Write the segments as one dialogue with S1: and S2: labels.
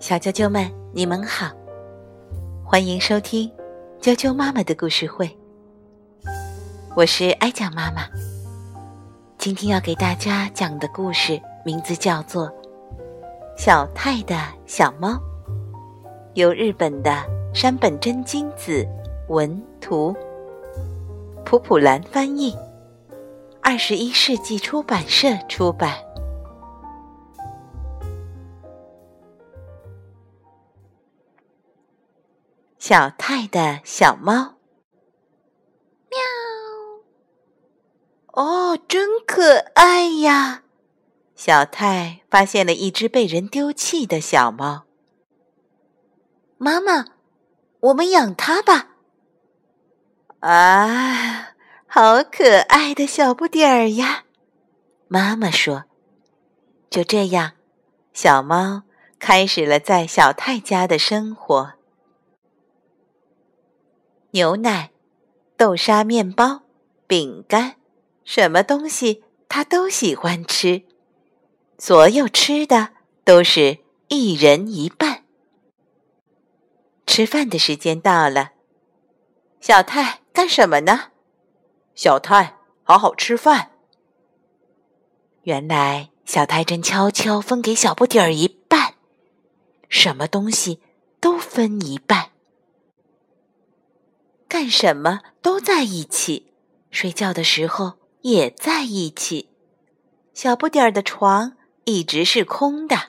S1: 小啾啾们，你们好，欢迎收听啾啾妈妈的故事会。我是哀讲妈妈，今天要给大家讲的故事名字叫做《小泰的小猫》，由日本的山本真金子文图，普普兰翻译，二十一世纪出版社出版。小泰的小猫，喵！哦，真可爱呀！小泰发现了一只被人丢弃的小猫。妈妈，我们养它吧！啊，好可爱的小不点儿呀！妈妈说。就这样，小猫开始了在小泰家的生活。牛奶、豆沙面包、饼干，什么东西他都喜欢吃。所有吃的都是一人一半。吃饭的时间到了，小泰干什么呢？
S2: 小泰，好好吃饭。
S1: 原来小泰正悄悄分给小不点儿一半，什么东西都分一半。干什么都在一起，睡觉的时候也在一起。小不点儿的床一直是空的。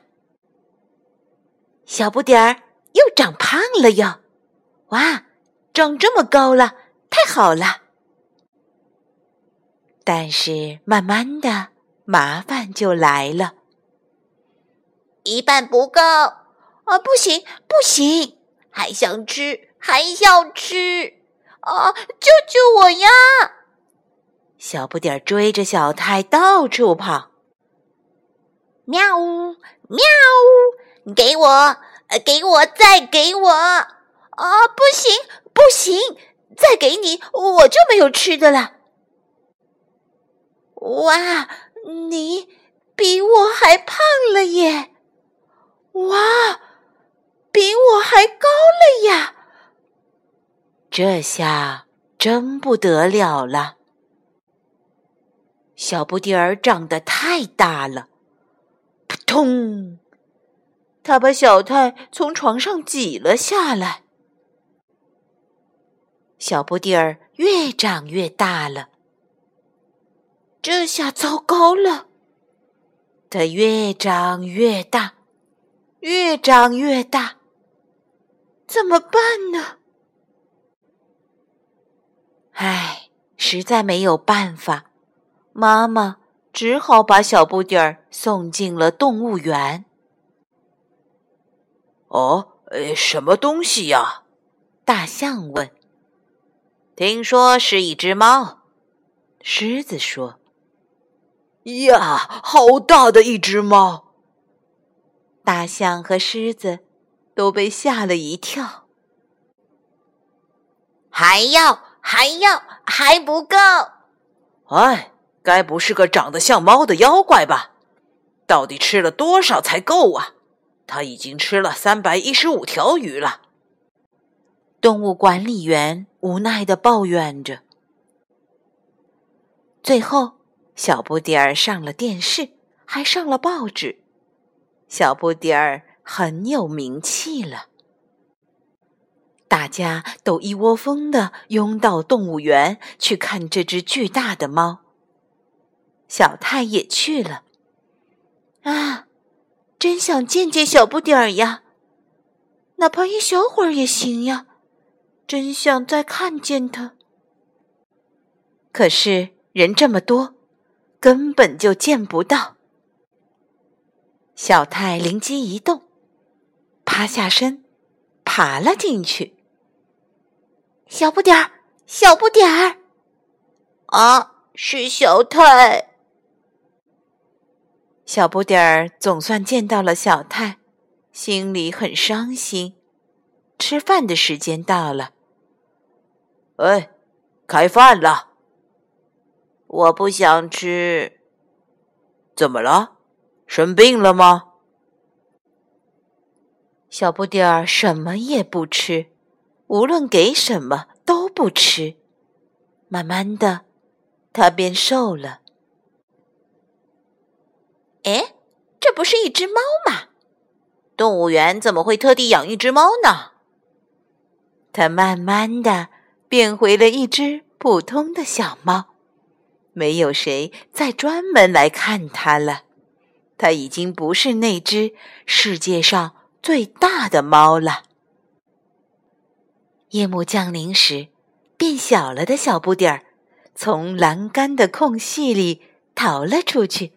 S1: 小不点儿又长胖了哟！哇，长这么高了，太好了！但是慢慢的，麻烦就来了。
S3: 一半不够啊！不行，不行，还想吃，还要吃。啊！救救我呀！
S1: 小不点儿追着小泰到处跑。
S3: 喵呜喵呜！给我，给我，再给我！啊！不行，不行，再给你，我就没有吃的了。哇！你比我还胖了耶！哇！比我还高了呀！
S1: 这下真不得了了！小不点儿长得太大了，扑通！他把小泰从床上挤了下来。小不点儿越长越大了，这下糟糕了！它越长越大，越长越大，怎么办呢？实在没有办法，妈妈只好把小不点儿送进了动物园。
S2: 哦，呃，什么东西呀？
S1: 大象问。
S2: 听说是一只猫。
S1: 狮子说。
S2: 呀，好大的一只猫！
S1: 大象和狮子都被吓了一跳。
S3: 还要。还要还不够！
S2: 哎，该不是个长得像猫的妖怪吧？到底吃了多少才够啊？他已经吃了三百一十五条鱼了。
S1: 动物管理员无奈的抱怨着。最后，小不点儿上了电视，还上了报纸。小不点儿很有名气了。大家都一窝蜂的拥到动物园去看这只巨大的猫。小泰也去了。啊，真想见见小不点儿呀！哪怕一小会儿也行呀，真想再看见他。可是人这么多，根本就见不到。小泰灵机一动，趴下身，爬了进去。小不点儿，小不点儿，
S3: 啊，是小泰。
S1: 小不点儿总算见到了小泰，心里很伤心。吃饭的时间到了，
S2: 哎，开饭了。
S3: 我不想吃。
S2: 怎么了？生病了吗？
S1: 小不点儿什么也不吃，无论给什么都不吃。慢慢的，它变瘦了。
S3: 哎，这不是一只猫吗？
S2: 动物园怎么会特地养一只猫呢？
S1: 它慢慢的变回了一只普通的小猫，没有谁再专门来看它了。它已经不是那只世界上最大的猫了。夜幕降临时，变小了的小不点儿从栏杆的空隙里逃了出去。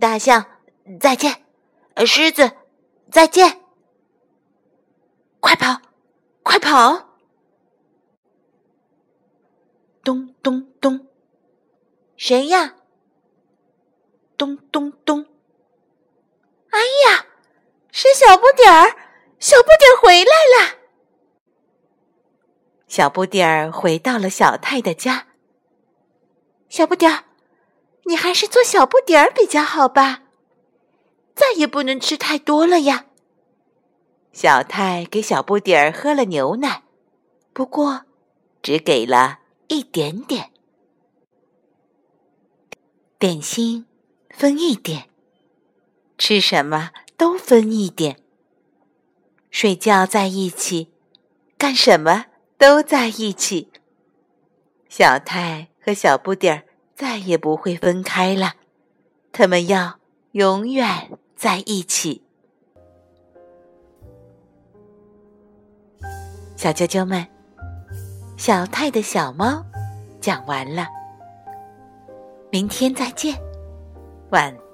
S3: 大象，再见！狮子，再见！
S1: 快跑！快跑！咚咚咚！
S3: 谁呀？
S1: 咚咚咚！
S3: 哎呀，是小不点儿！小不点儿回来了！
S1: 小不点儿回到了小太的家。
S3: 小不点儿，你还是做小不点儿比较好吧？再也不能吃太多了呀。
S1: 小太给小不点儿喝了牛奶，不过只给了一点点。点心分一点，吃什么都分一点。睡觉在一起，干什么都在一起。小泰和小不点儿再也不会分开了，他们要永远在一起。小啾啾们，小泰的小猫讲完了，明天再见，晚。